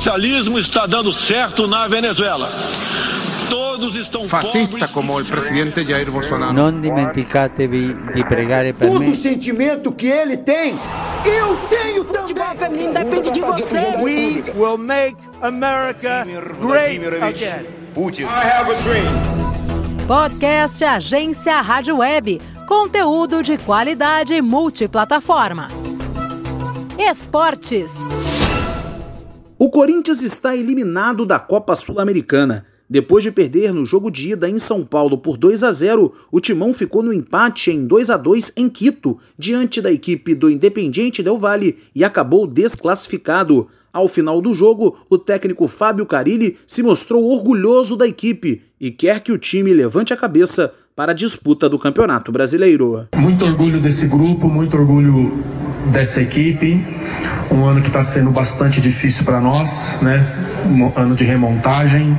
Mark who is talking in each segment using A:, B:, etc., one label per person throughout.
A: O socialismo está dando certo na Venezuela.
B: Todos estão Fascista como o presidente Jair Bolsonaro.
C: Não dimenticatevi di pregare per
D: Todo me. sentimento que ele tem, eu tenho também.
E: Futebol feminino depende de você.
F: We will make America great again. Putin. I have a
G: dream. Podcast Agência Rádio Web. Conteúdo de qualidade multiplataforma. Esportes.
H: O Corinthians está eliminado da Copa Sul-Americana. Depois de perder no jogo de ida em São Paulo por 2 a 0, o Timão ficou no empate em 2 a 2 em Quito, diante da equipe do Independiente Del Valle e acabou desclassificado. Ao final do jogo, o técnico Fábio Carilli se mostrou orgulhoso da equipe e quer que o time levante a cabeça para a disputa do Campeonato Brasileiro.
I: Muito orgulho desse grupo, muito orgulho dessa equipe. Um ano que está sendo bastante difícil para nós, né? Um ano de remontagem,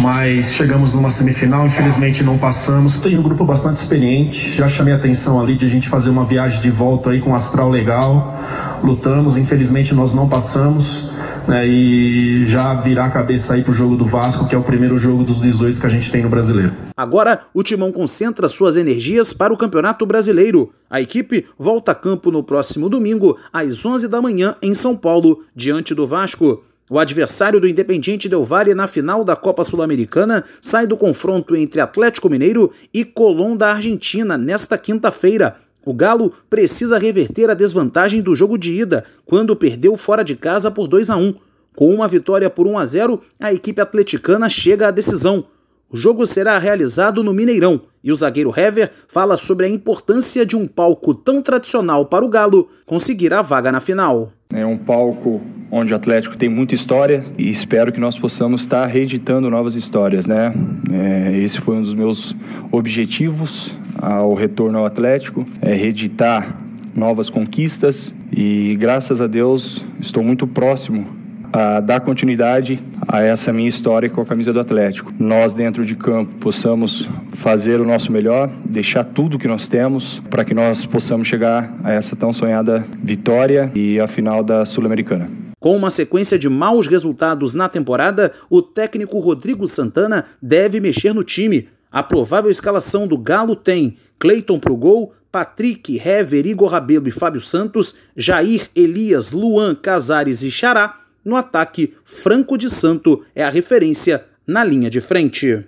I: mas chegamos numa semifinal, infelizmente não passamos. Tem um grupo bastante experiente, já chamei a atenção ali de a gente fazer uma viagem de volta aí com um astral legal. Lutamos, infelizmente nós não passamos. Né, e já virar a cabeça aí pro jogo do Vasco, que é o primeiro jogo dos 18 que a gente tem no brasileiro.
H: Agora, o Timão concentra suas energias para o Campeonato Brasileiro. A equipe volta a campo no próximo domingo, às 11 da manhã, em São Paulo, diante do Vasco. O adversário do Independiente Del Valle na final da Copa Sul-Americana sai do confronto entre Atlético Mineiro e Colón da Argentina nesta quinta-feira. O Galo precisa reverter a desvantagem do jogo de ida, quando perdeu fora de casa por 2 a 1. Com uma vitória por 1 a 0, a equipe atleticana chega à decisão. O jogo será realizado no Mineirão e o zagueiro Hever fala sobre a importância de um palco tão tradicional para o Galo conseguir a vaga na final.
J: É um palco onde o Atlético tem muita história e espero que nós possamos estar reeditando novas histórias, né? É, esse foi um dos meus objetivos ao retorno ao Atlético, é reeditar novas conquistas e graças a Deus estou muito próximo a dar continuidade a essa minha história com a camisa do Atlético. Nós, dentro de campo, possamos fazer o nosso melhor, deixar tudo que nós temos para que nós possamos chegar a essa tão sonhada vitória e a final da Sul-Americana.
H: Com uma sequência de maus resultados na temporada, o técnico Rodrigo Santana deve mexer no time. A provável escalação do Galo tem Cleiton pro gol, Patrick, Hever, Igor Rabelo e Fábio Santos, Jair, Elias, Luan, Casares e Xará, no ataque, Franco de Santo é a referência na linha de frente.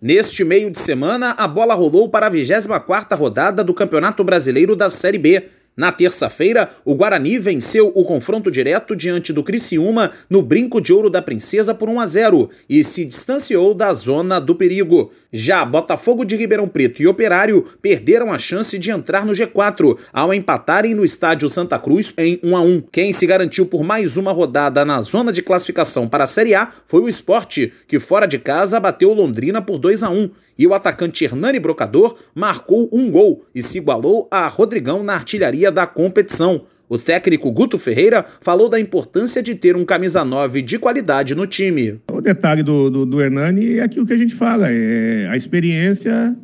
H: Neste meio de semana, a bola rolou para a 24ª rodada do Campeonato Brasileiro da Série B. Na terça-feira, o Guarani venceu o confronto direto diante do Criciúma no Brinco de Ouro da Princesa por 1 a 0 e se distanciou da zona do perigo. Já Botafogo de Ribeirão Preto e Operário perderam a chance de entrar no G4 ao empatarem no estádio Santa Cruz em 1 a 1. Quem se garantiu por mais uma rodada na zona de classificação para a Série A foi o Esporte, que fora de casa bateu Londrina por 2 a 1 e o atacante Hernani Brocador marcou um gol e se igualou a Rodrigão na artilharia da competição. O técnico Guto Ferreira falou da importância de ter um camisa 9 de qualidade no time.
K: O detalhe do, do, do Hernani é aquilo que a gente fala, é a experiência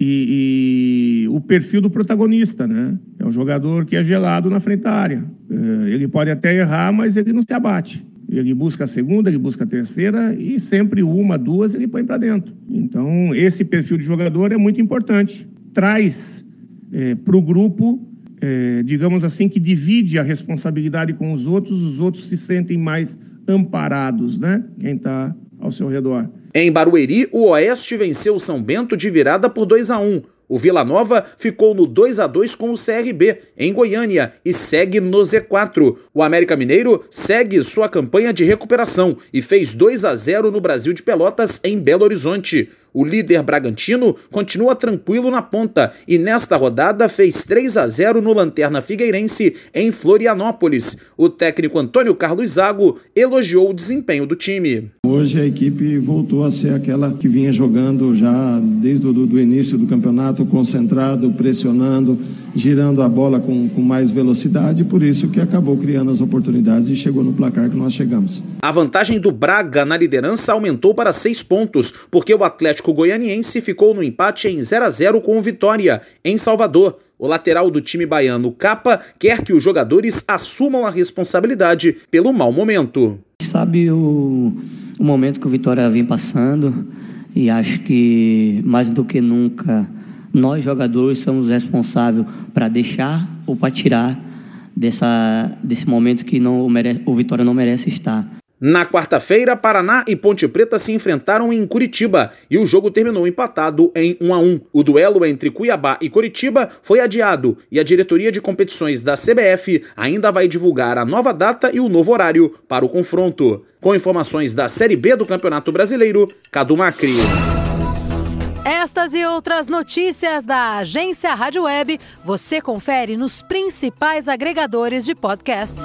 K: e, e, o perfil do protagonista, né? É um jogador que é gelado na frente da área. É, ele pode até errar, mas ele não se abate. Ele busca a segunda, ele busca a terceira e sempre uma, duas ele põe para dentro. Então, esse perfil de jogador é muito importante. Traz é, para o grupo, é, digamos assim, que divide a responsabilidade com os outros, os outros se sentem mais amparados, né? Quem está ao seu redor.
H: Em Barueri, o Oeste venceu o São Bento de virada por 2 a 1. O Vila Nova ficou no 2 a 2 com o CRB em Goiânia e segue no Z4. O América Mineiro segue sua campanha de recuperação e fez 2 a 0 no Brasil de Pelotas em Belo Horizonte. O líder Bragantino continua tranquilo na ponta e nesta rodada fez 3 a 0 no Lanterna Figueirense em Florianópolis. O técnico Antônio Carlos Zago elogiou o desempenho do time.
L: Hoje a equipe voltou a ser aquela que vinha jogando já desde o do início do campeonato, concentrado, pressionando, girando a bola com, com mais velocidade, por isso que acabou criando as oportunidades e chegou no placar que nós chegamos.
H: A vantagem do Braga na liderança aumentou para seis pontos, porque o Atlético Goianiense ficou no empate em 0 a 0 com o Vitória, em Salvador. O lateral do time baiano, Capa, quer que os jogadores assumam a responsabilidade pelo mau momento.
M: Sabe o, o momento que o Vitória vem passando e acho que mais do que nunca nós jogadores somos responsáveis para deixar ou para tirar dessa, desse momento que não merece, o Vitória não merece estar.
H: Na quarta-feira, Paraná e Ponte Preta se enfrentaram em Curitiba e o jogo terminou empatado em 1 a 1. O duelo entre Cuiabá e Curitiba foi adiado e a diretoria de competições da CBF ainda vai divulgar a nova data e o novo horário para o confronto. Com informações da Série B do Campeonato Brasileiro, Cadu Macri.
G: Estas e outras notícias da agência Rádio Web você confere nos principais agregadores de podcasts.